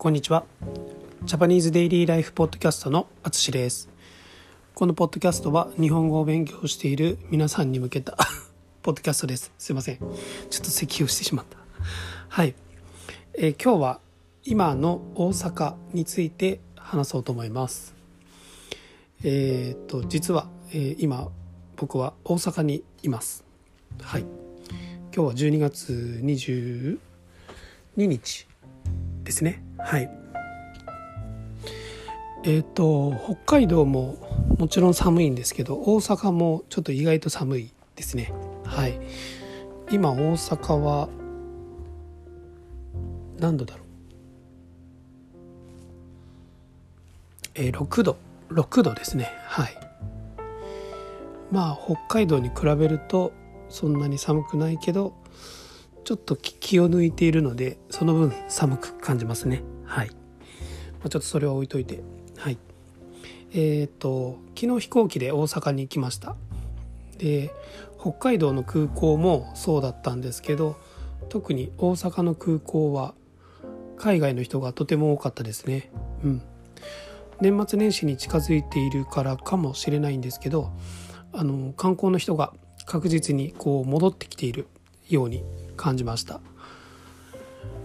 こんにちは。ジャパニーズデイリーライフポッドキャストのあつしです。このポッドキャストは日本語を勉強している皆さんに向けた ポッドキャストです。すいません。ちょっと咳をしてしまった。はい、えー、今日は今の大阪について話そうと思います。えー、っと実は、えー、今僕は大阪にいます。はい。今日は12月22日。ですね。はい。えっ、ー、と北海道ももちろん寒いんですけど大阪もちょっと意外と寒いですね。はい。今大阪は何度だろう？えー、6度。6度ですね。はい。まあ北海道に比べるとそんなに寒くないけどちょっと気を抜いているのでその分寒く感じますね。はい、まあ、ちょっとそれは置いといて。はい。えっ、と昨日飛行機で大阪に行きました。で北海道の空港もそうだったんですけど特に大阪の空港は海外の人がとても多かったですね。うん。年末年始に近づいているからかもしれないんですけどあの観光の人が確実にこう戻ってきているように感じました。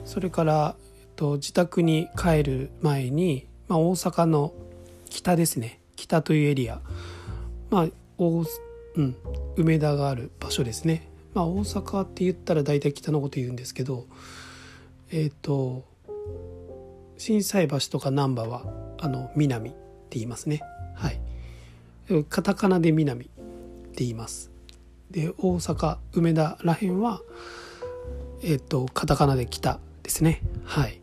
それから、えっと、自宅に帰る前に、まあ、大阪の北ですね。北というエリア。まあ、うん、梅田がある場所ですね、まあ、大阪って言ったら大体北のこと言うんですけどえっ、と心斎橋とか難波はあの南って言いますね。はい。カタカナで南って言います。で大阪梅田らへんはえっ、とカタカナで北ですね。はい。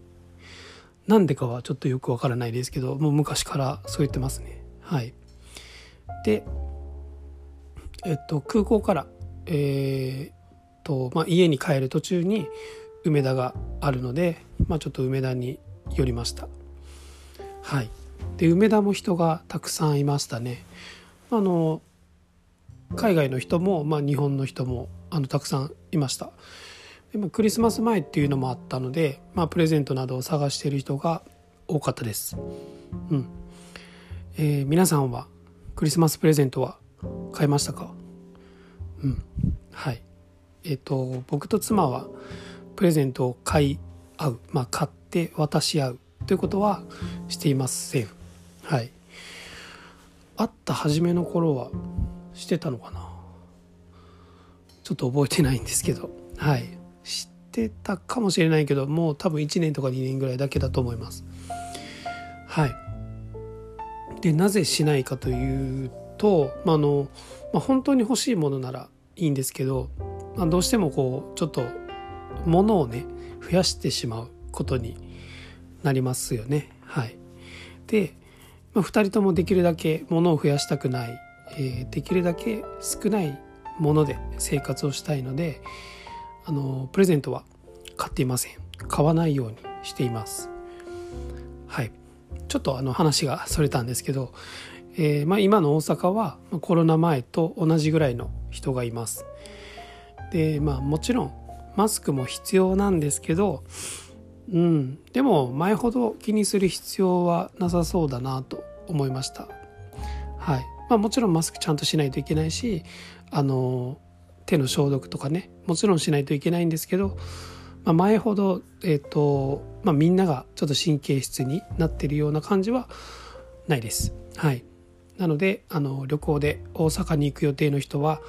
なんでかはちょっとよくわからないですけどもう昔からそう言ってますね。はい。でえっ、と空港からえー、と、まあ、家に帰る途中に梅田があるので、まあ、ちょっと梅田に寄りました。はい。で梅田も人がたくさんいましたね。あの海外の人も、まあ、日本の人もあのたくさんいました。でクリスマス前っていうのもあったので、まあ、プレゼントなどを探している人が多かったです。うん。えー、皆さんはクリスマスプレゼントは買いましたか？うん。はい。えっ、ー、と僕と妻はプレゼントを買い合う、まあ、買って渡し合う。ということはしていません。はい。会った初めの頃はしてたのかな？ちょっと覚えてないんですけど。はい。てたかもしれないけどもう多分1年とか2年ぐらいだけだと思います。はい。でなぜしないかというと、まあのまあ、本当に欲しいものならいいんですけど、まあ、どうしてもこうちょっと物をね増やしてしまうことになりますよね。はい。で、まあ、2人ともできるだけ物を増やしたくない、えー、できるだけ少ないもので生活をしたいのであのプレゼントは買っていません。買わないようにしています。はい。ちょっとあの話がそれたんですけど、えー、まあ、今の大阪はコロナ前と同じぐらいの人がいます。でまあもちろんマスクも必要なんですけどうん。でも前ほど気にする必要はなさそうだなと思いました。はい。まあ、もちろんマスクちゃんとしないといけないしあの手の消毒とかねもちろんしないといけないんですけど、まあ、前ほど、えーとまあ、みんながちょっと神経質になってるような感じはないです。はい、なのであの旅行で大阪に行く予定の人は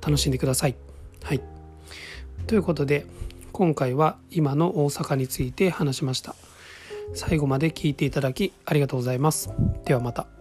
楽しんでください。はい、ということで今回は今の大阪について話しました。最後まで聞いていただきありがとうございます。ではまた。